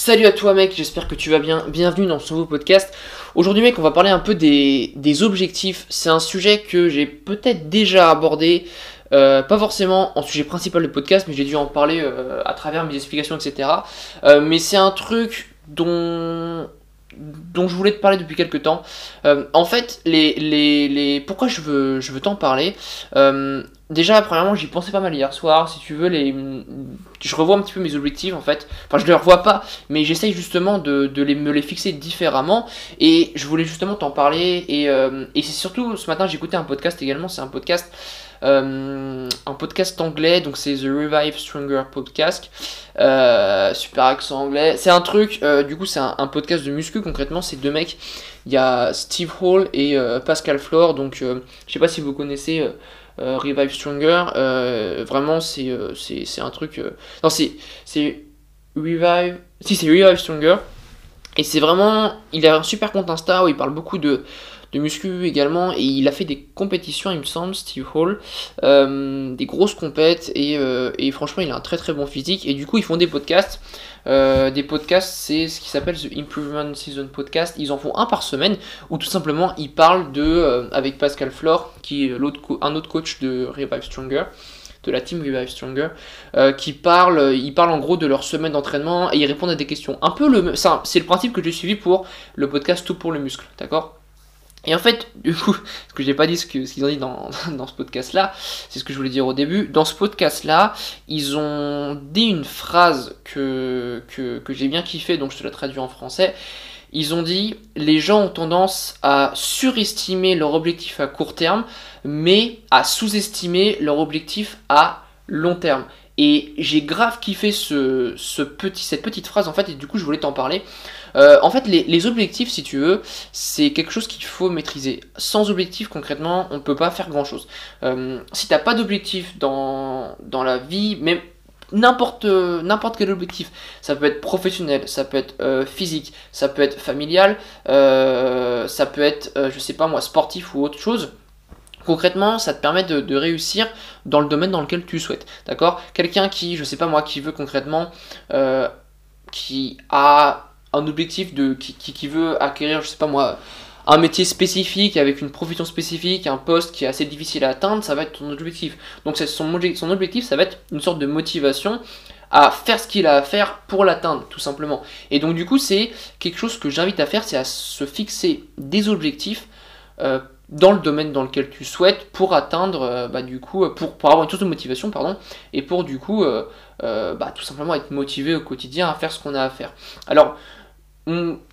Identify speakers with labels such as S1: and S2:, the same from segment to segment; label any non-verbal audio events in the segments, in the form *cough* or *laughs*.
S1: Salut à toi mec, j'espère que tu vas bien. Bienvenue dans ce nouveau podcast. Aujourd'hui mec, on va parler un peu des, objectifs. C'est un sujet que j'ai peut-être déjà abordé, euh, pas forcément en sujet principal du podcast, mais j'ai dû en parler euh, à travers mes explications, etc. Euh, mais c'est un truc dont dont je voulais te parler depuis quelques temps. Euh, en fait, les, les, pourquoi je veux, je veux t'en parler? Euh, Déjà, premièrement, j'y pensais pas mal hier soir. Si tu veux, les, je revois un petit peu mes objectifs en fait. Enfin, je les revois pas, mais j'essaye justement de, les, me les fixer différemment. Et je voulais justement t'en parler. Et, euh, et c'est surtout ce matin, écouté un podcast également. C'est un podcast un podcast anglais, donc c'est The Revive Stronger Podcast. Euh, super accent anglais. C'est un truc, euh, du coup, c'est un, podcast de muscu concrètement. C'est deux mecs. Il y a Steve Hall et euh, Pascal Flore. Donc, je sais pas si vous connaissez. Revive Stronger, vraiment c'est c'est un truc. non, c'est Revive. Si, c'est Revive Stronger. Et c'est vraiment. Il a un super compte Insta où il parle beaucoup de, de muscu également et il a fait des compétitions il me semble Steve Hall euh, des grosses compètes et, euh, et, franchement il a un très très bon physique et du coup ils font des podcasts euh, des podcasts c'est ce qui s'appelle The Improvement Season Podcast ils en font un par semaine où tout simplement ils parlent de avec Pascal Flore qui est l'autre un autre coach de Revive Stronger de la team Revive Stronger, qui parlent, ils parlent en gros de leur semaine d'entraînement et ils répondent à des questions. Un peu le, c'est le principe que j'ai suivi pour le podcast Tout pour le muscle, d'accord? Et en fait, du coup, *laughs* ce que j'ai pas dit, ce qu'ils ont dit dans, *laughs* dans ce podcast-là, c'est ce que je voulais dire au début. Dans ce podcast-là, ils ont dit une phrase que, que, que j'ai bien kiffé, donc je te la traduis en français. Ils ont dit les gens ont tendance à surestimer leur objectif à court terme, mais à sous-estimer leur objectif à long terme. Et j'ai grave kiffé ce, ce, petit, cette petite phrase en fait, et du coup je voulais t'en parler. Euh, en fait, les, objectifs, si tu veux, c'est quelque chose qu'il faut maîtriser. Sans objectif, concrètement, on ne peut pas faire grand chose. Euh, si t'as pas d'objectif dans, dans la vie, même n'importe quel objectif ça peut être professionnel ça peut être euh, physique ça peut être familial euh, ça peut être je sais pas moi sportif ou autre chose concrètement ça te permet de, réussir dans le domaine dans lequel tu souhaites d'accord? Quelqu'un qui je sais pas moi qui veut concrètement qui a un objectif de qui, qui, qui, veut acquérir, je sais pas moi, un métier spécifique avec une profession spécifique, un poste qui est assez difficile à atteindre, ça va être ton objectif. Donc son, son objectif, ça va être une sorte de motivation à faire ce qu'il a à faire pour l'atteindre, tout simplement. Et donc du coup, c'est quelque chose que j'invite à faire, c'est à se fixer des objectifs euh, dans le domaine dans lequel tu souhaites pour atteindre, euh, bah, du coup, pour, pour, avoir une source de motivation, pardon, et pour du coup, euh, euh, bah, tout simplement être motivé au quotidien à faire ce qu'on a à faire. Alors,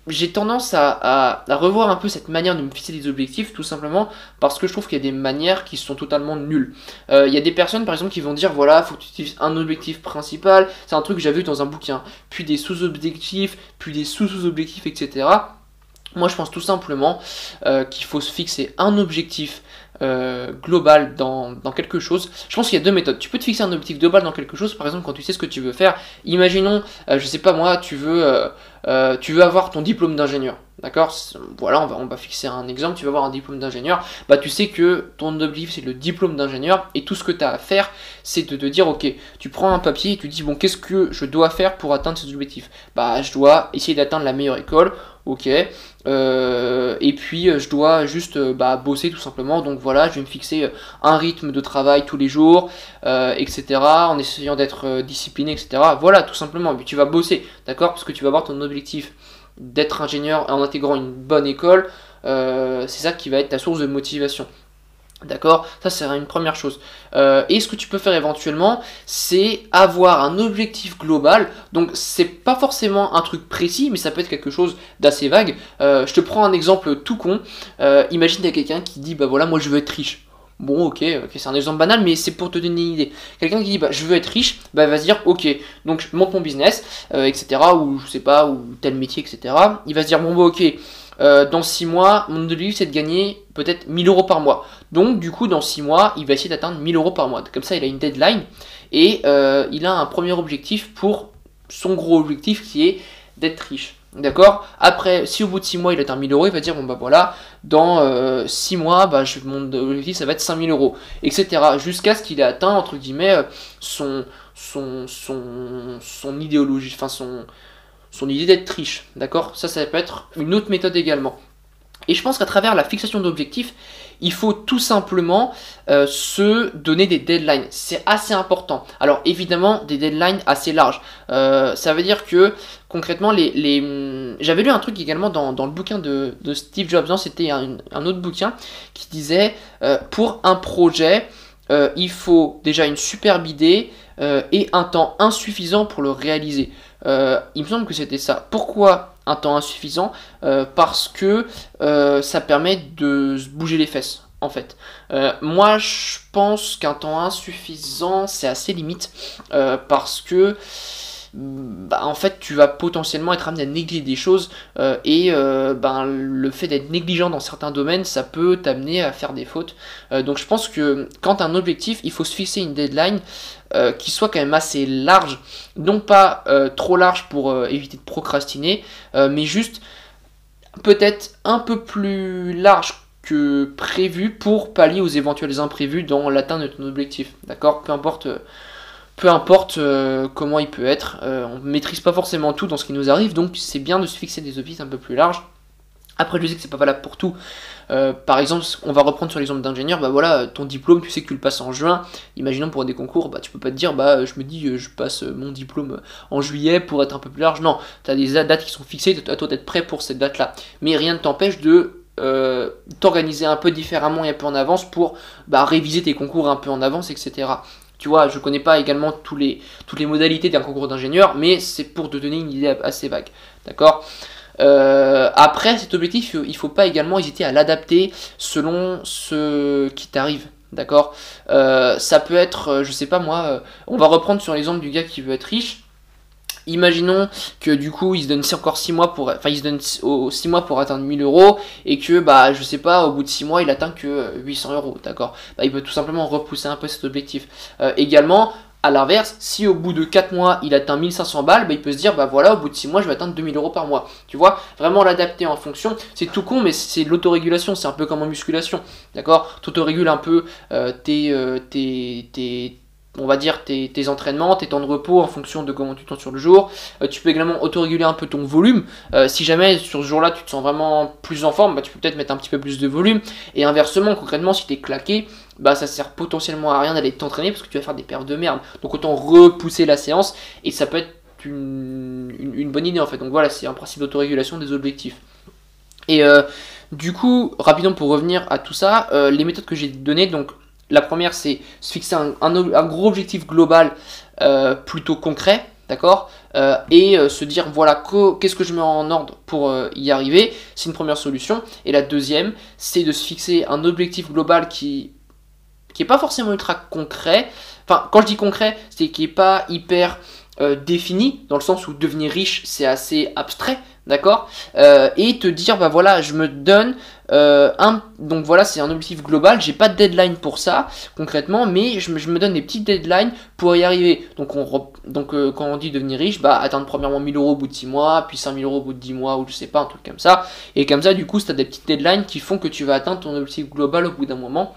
S1: j'ai tendance à, revoir un peu cette manière de me fixer des objectifs, tout simplement parce que je trouve qu'il y a des manières qui sont totalement nulles. Euh, il y a des personnes, par exemple, qui vont dire voilà, faut que tu utilises un objectif principal, c'est un truc que j'avais vu dans un bouquin, puis des sous-objectifs, puis des sous-sous-objectifs, etc. Moi, je pense tout simplement euh, qu'il faut se fixer un objectif euh, global dans, quelque chose. Je pense qu'il y a deux méthodes. Tu peux te fixer un objectif global dans quelque chose, par exemple quand tu sais ce que tu veux faire. Imaginons, euh, je sais pas moi, tu veux, euh, tu veux avoir ton diplôme d'ingénieur. D'accord Voilà, on va, on va fixer un exemple. Tu vas avoir un diplôme d'ingénieur. Bah, tu sais que ton objectif c'est le diplôme d'ingénieur et tout ce que tu as à faire, c'est de te dire ok, tu prends un papier et tu dis bon, qu'est-ce que je dois faire pour atteindre ces objectifs? Bah, je dois essayer d'atteindre la meilleure école ok. Euh, et puis je dois juste euh, bah, bosser tout simplement. Donc voilà, je vais me fixer un rythme de travail tous les jours, euh, etc. En essayant d'être discipliné, etc. Voilà, tout simplement. Et puis tu vas bosser, d'accord? Parce que tu vas avoir ton objectif d'être ingénieur en intégrant une bonne école. c'est ça qui va être ta source de motivation. D'accord? Ça, c'est une première chose. Euh, et ce que tu peux faire éventuellement, c'est avoir un objectif global. Donc, c'est pas forcément un truc précis, mais ça peut être quelque chose d'assez vague. Euh, je te prends un exemple tout con. Euh, imagine, a quelqu'un qui dit Bah voilà, moi je veux être riche. Bon, ok, c'est un exemple banal, mais c'est pour te donner une idée. Quelqu'un qui dit bah je veux être riche, bah va se dire ok, donc je monte mon business, euh, etc. Ou je sais pas, ou tel métier, etc. Il va se dire bon bah ok, euh, dans 6 mois, mon objectif c'est de gagner peut-être 1000 euros par mois. Donc du coup dans 6 mois, il va essayer d'atteindre 1000 euros par mois. Comme ça il a une deadline et euh, il a un premier objectif pour son gros objectif qui est d'être riche. D'accord? Après, si au bout de 6 mois il atteint 1000 euros, il va dire bon bah voilà, dans euh, 6 mois, bah, je, mon objectif ça va être 5000 euros, etc. Jusqu'à ce qu'il ait atteint entre guillemets son, son, son, son idéologie, enfin son son idée d'être riche, d'accord? Ça, ça peut être une autre méthode également. Et je pense qu'à travers la fixation d'objectifs, il faut tout simplement euh, se donner des deadlines. C'est assez important. Alors évidemment, des deadlines assez larges. Euh, ça veut dire que concrètement, hum, j'avais lu un truc également dans, le bouquin de, Steve Jobs, c'était un, autre bouquin qui disait euh, pour un projet, il faut déjà une superbe idée et un temps insuffisant pour le réaliser. il me semble que c'était ça. Pourquoi un temps insuffisant euh, parce que euh, ça permet de se bouger les fesses en fait. Euh, moi je pense qu'un temps insuffisant c'est assez limite parce que bah, en fait tu vas potentiellement être amené à négliger des choses et ben, le fait d'être négligent dans certains domaines ça peut t'amener à faire des fautes. donc je pense que quand un objectif il faut se fixer une deadline euh, qui soit quand même assez large, non pas euh, trop large pour euh, éviter de procrastiner, mais juste peut-être un peu plus large que prévu pour pallier aux éventuels imprévus dans l'atteinte de ton objectif. D'accord? Peu importe peu importe comment il peut être, on ne maîtrise pas forcément tout dans ce qui nous arrive, donc c'est bien de se fixer des objectifs un peu plus larges. Après, je sais que c'est pas valable pour tout. Euh, par exemple, on va reprendre sur l'exemple d'ingénieur, bah voilà, ton diplôme, tu sais que tu le passes en juin. Imaginons pour des concours, bah tu peux pas te dire, bah je me dis, euh, je passe mon diplôme en juillet pour être un peu plus large. Non, tu as des dates qui sont fixées, à toi d'être prêt pour cette date-là. Mais rien ne t'empêche de euh, t'organiser un peu différemment et un peu en avance pour bah, réviser tes concours un peu en avance, etc. Tu vois, je connais pas également toutes les modalités d'un concours d'ingénieur, mais c'est pour te donner une idée assez vague. D'accord? Euh, après, cet objectif, il ne faut pas également hésiter à l'adapter selon ce qui t'arrive. D'accord? Euh, Ça peut être, euh, je sais pas moi, on va reprendre sur l'exemple du gars qui veut être riche. Imaginons que du coup il se donne encore 6 mois pour enfin se donne 6 mois pour atteindre 1000 euros et que bah je sais pas au bout de 6 mois il atteint que 800 euros d'accord? Bah, il peut tout simplement repousser un peu cet objectif également a l'inverse, si au bout de 4 mois il atteint 1500 balles, bah, il peut se dire bah voilà, au bout de 6 mois je vais atteindre 2000 euros par mois. Tu vois, vraiment l'adapter en fonction. C'est tout con, mais c'est l'autorégulation, c'est un peu comme en musculation. D'accord? Tu un peu euh, euh, tes, tes, on va dire tes, entraînements, tes temps de repos en fonction de comment tu te sens sur le jour. Euh, tu peux également autoréguler un peu ton volume. si jamais sur ce jour-là tu te sens vraiment plus en forme, bah, tu peux peut-être mettre un petit peu plus de volume. Et inversement, concrètement, si tu es claqué, bah ça sert potentiellement à rien d'aller t'entraîner parce que tu vas faire des pertes de merde. Donc autant repousser la séance et ça peut être une, bonne idée en fait. Donc voilà, c'est un principe d'autorégulation des objectifs. Et euh, du coup, rapidement pour revenir à tout ça, euh, les méthodes que j'ai données, donc la première c'est se fixer un, gros objectif global euh, plutôt concret, d'accord Et se dire voilà qu'est-ce que je mets en ordre pour y arriver, c'est une première solution. Et la deuxième, c'est de se fixer un objectif global qui qui est pas forcément ultra concret. Enfin, quand je dis concret, c'est qui est pas hyper euh, défini, dans le sens où devenir riche, c'est assez abstrait, d'accord euh, Et te dire, bah voilà, je me donne euh. Donc voilà, c'est un objectif global, j'ai pas de deadline pour ça, concrètement, mais je me, donne des petites deadlines pour y arriver. Donc, on, donc quand on dit devenir riche, bah atteindre premièrement 1000 euros au bout de 6 mois, puis 5000 euros au bout de 10 mois, ou je sais pas, un truc comme ça. Et comme ça, du coup, tu as des petites deadlines qui font que tu vas atteindre ton objectif global au bout d'un moment.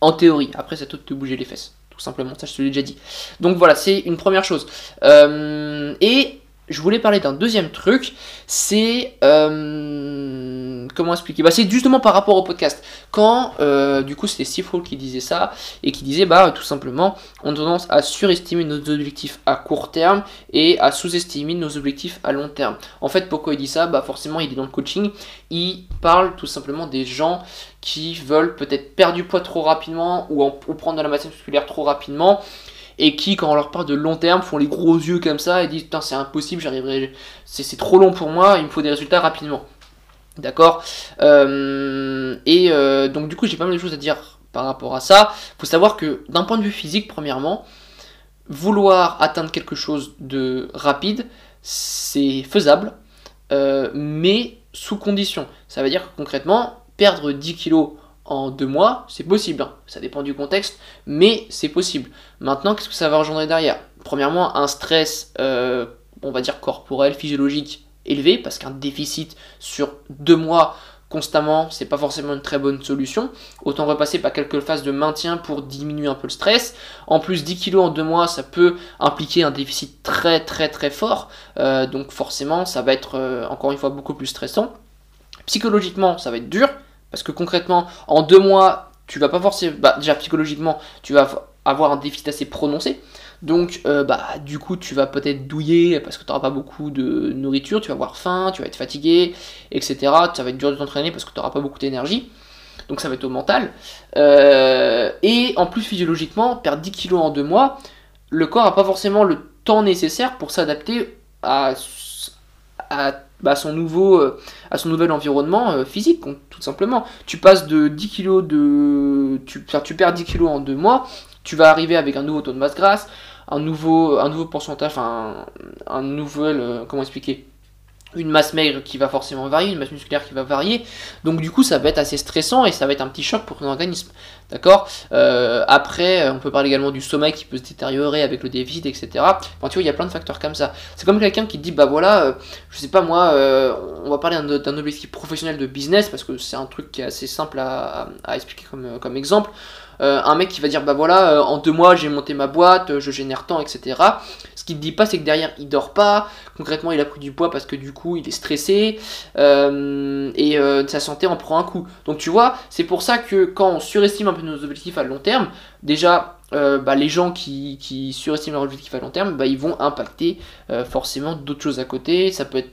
S1: En théorie. Après, c'est tout de te bouger les fesses. Tout simplement. Ça, je te l'ai déjà dit. Donc voilà, c'est une première chose. Euh, et je voulais parler d'un deuxième truc, c'est euh, comment expliquer? Bah c'est justement par rapport au podcast. Quand euh, du coup c'était Steve Hall qui disait ça et qui disait bah tout simplement on tendance à surestimer nos objectifs à court terme et à sous-estimer nos objectifs à long terme. En fait pourquoi il dit ça? Bah forcément il est dans le coaching, il parle tout simplement des gens qui veulent peut-être perdre du poids trop rapidement ou, ou prendre de la masse musculaire trop rapidement et qui, quand on leur parle de long terme, font les gros yeux comme ça et disent Putain, c'est impossible, j'arriverai, c'est trop long pour moi, il me faut des résultats rapidement. D'accord? Euh, Et euh, donc, du coup, j'ai pas mal de choses à dire par rapport à ça. Il faut savoir que, d'un point de vue physique, premièrement, vouloir atteindre quelque chose de rapide, c'est faisable, euh, mais sous condition. Ça veut dire que concrètement, perdre 10 kilos en deux mois, c'est possible. Hein. Ça dépend du contexte, mais c'est possible. Maintenant, qu'est-ce que ça va engendrer derrière? Premièrement, un stress, euh, on va dire corporel, physiologique élevé, parce qu'un déficit sur deux mois constamment, c'est pas forcément une très bonne solution. Autant repasser par quelques phases de maintien pour diminuer un peu le stress. En plus, 10 kg en deux mois, ça peut impliquer un déficit très très très fort. Euh, donc forcément, ça va être euh, encore une fois beaucoup plus stressant. Psychologiquement, ça va être dur. Parce que concrètement, en deux mois, tu vas pas forcément. Bah, déjà psychologiquement, tu vas avoir un déficit assez prononcé. Donc, euh, bah, du coup, tu vas peut-être douiller parce que tu n'auras pas beaucoup de nourriture, tu vas avoir faim, tu vas être fatigué, etc. Ça va être dur de t'entraîner parce que tu n'auras pas beaucoup d'énergie. Donc, ça va être au mental. Euh, et en plus, physiologiquement, perdre 10 kilos en deux mois, le corps n'a pas forcément le temps nécessaire pour s'adapter à, bah, son nouveau, euh, à son nouvel environnement physique, tout simplement. Tu passes de 10 kilos de. Tu, tu perds 10 kilos en deux mois, tu vas arriver avec un nouveau taux de masse grasse, un nouveau, un nouveau pourcentage, enfin un, nouvel, euh, comment expliquer, une masse maigre qui va forcément varier, une masse musculaire qui va varier. Donc du coup, ça va être assez stressant et ça va être un petit choc pour ton organisme. D'accord euh, Après, euh, on peut parler également du sommeil qui peut se détériorer avec le déficit, etc. Enfin, tu vois, il y a plein de facteurs comme ça. C'est comme quelqu'un qui dit, bah voilà, je sais pas moi, on va parler d'un objectif professionnel de business parce que c'est un truc qui est assez simple à, expliquer comme exemple. Euh, un mec qui va dire bah voilà, euh, en deux mois j'ai monté ma boîte, euh, je génère tant, etc. Ce qu'il ne dit pas, c'est que derrière il dort pas. Concrètement, il a pris du poids parce que du coup il est stressé et sa santé en prend un coup. Donc tu vois, c'est pour ça que quand on surestime un peu nos objectifs à long terme, déjà bah, les gens qui, surestiment leurs objectifs à long terme, bah, ils vont impacter forcément d'autres choses à côté. Ça peut être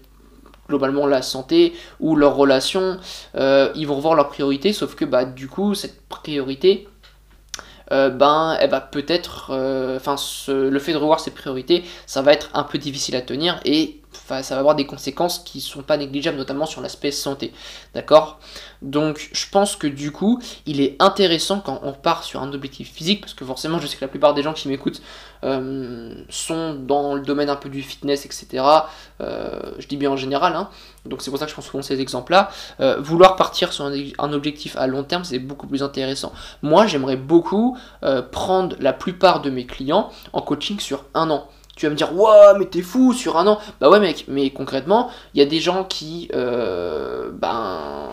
S1: globalement la santé ou leurs relations. ils vont revoir leurs priorités, sauf que bah, du coup, cette priorité, euh, ben, elle va peut-être, euh, enfin, le fait de revoir ses priorités, ça va être un peu difficile à tenir et ça va avoir des conséquences qui sont pas négligeables, notamment sur l'aspect santé. D'accord? Donc, je pense que du coup, il est intéressant quand on part sur un objectif physique, parce que forcément, je sais que la plupart des gens qui m'écoutent euh, sont dans le domaine un peu du fitness, etc. Euh, je dis bien en général, hein. donc c'est pour ça que je pense souvent ces exemples-là. Euh, vouloir partir sur un, objectif à long terme, c'est beaucoup plus intéressant. Moi, j'aimerais beaucoup prendre la plupart de mes clients en coaching sur un an. Tu vas me dire, ouais, mais t'es fou sur un an. Bah ouais, mec, mais concrètement, il y a des gens qui, ben,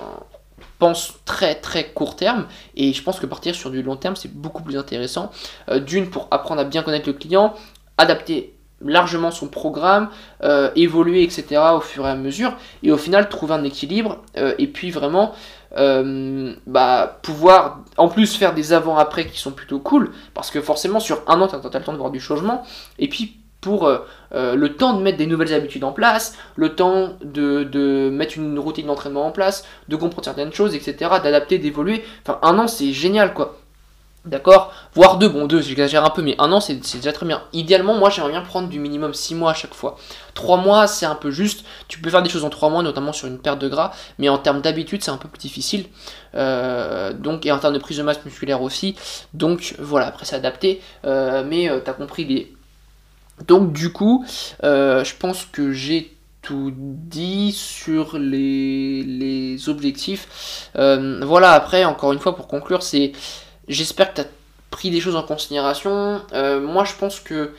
S1: pensent très très court terme et je pense que partir sur du long terme c'est beaucoup plus intéressant. Euh, d'une pour apprendre à bien connaître le client, adapter largement son programme, euh, évoluer etc au fur et à mesure et au final trouver un équilibre euh, et puis vraiment bah, pouvoir en plus faire des avant-après qui sont plutôt cool parce que forcément sur un an tu as, le temps de voir du changement et puis pour euh, euh, le temps de mettre des nouvelles habitudes en place, le temps de, mettre une routine d'entraînement en place, de comprendre certaines choses, etc., d'adapter, d'évoluer. Enfin, un an, c'est génial, quoi. D'accord? Voire deux, bon, deux, j'exagère un peu, mais un an, c'est déjà très bien. Idéalement, moi, j'aimerais bien prendre du minimum six mois à chaque fois. Trois mois, c'est un peu juste. Tu peux faire des choses en trois mois, notamment sur une perte de gras, mais en termes d'habitude, c'est un peu plus difficile. Euh, donc, et en termes de prise de masse musculaire aussi. Donc, voilà, après, c'est adapté. mais tu as compris les donc du coup, euh, je pense que j'ai tout dit sur les, objectifs. Euh, voilà, après, encore une fois, pour conclure, c'est j'espère que tu as pris des choses en considération. Euh, moi, je pense que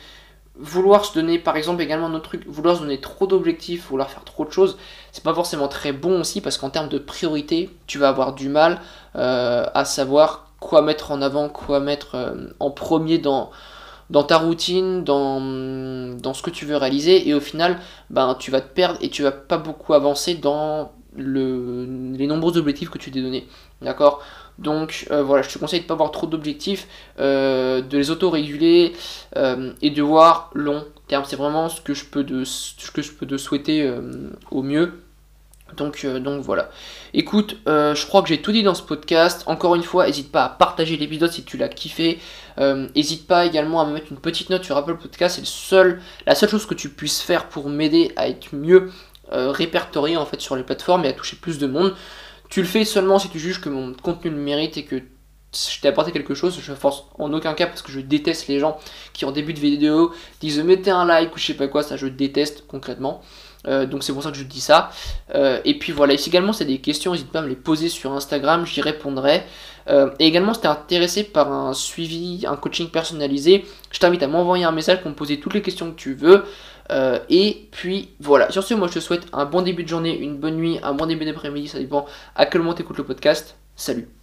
S1: vouloir se donner, par exemple, également notre truc, vouloir se donner trop d'objectifs, vouloir faire trop de choses, c'est pas forcément très bon aussi parce qu'en termes de priorité, tu vas avoir du mal à savoir quoi mettre en avant, quoi mettre en premier dans dans ta routine, dans, dans ce que tu veux réaliser, et au final, ben, tu vas te perdre et tu vas pas beaucoup avancer dans le, les nombreux objectifs que tu t'es donné. D'accord? Donc euh, voilà, je te conseille de ne pas avoir trop d'objectifs, euh, de les auto-réguler euh, et de voir long terme. C'est vraiment ce que je peux de, ce que je peux te souhaiter au mieux. Donc, donc voilà. Écoute, je crois que j'ai tout dit dans ce podcast. Encore une fois, n'hésite pas à partager l'épisode si tu l'as kiffé. N'hésite euh, pas également à me mettre une petite note sur Apple Podcast. C'est seul, la seule chose que tu puisses faire pour m'aider à être mieux euh, répertorié en fait sur les plateformes et à toucher plus de monde. Tu le fais seulement si tu juges que mon contenu le mérite et que je t'ai apporté quelque chose, je force en aucun cas parce que je déteste les gens qui en début de vidéo disent mettez un like ou je sais pas quoi, ça je déteste concrètement. Euh, donc c'est pour ça que je dis ça. et puis voilà, si également c'est des questions, n'hésite pas à me les poser sur Instagram, j'y répondrai. Euh, et également, si tu es intéressé par un suivi, un coaching personnalisé, je t'invite à m'envoyer un message pour me poser toutes les questions que tu veux. Euh, et puis voilà, sur ce, moi je te souhaite un bon début de journée, une bonne nuit, un bon début d'après-midi, ça dépend à quel moment tu écoutes le podcast. Salut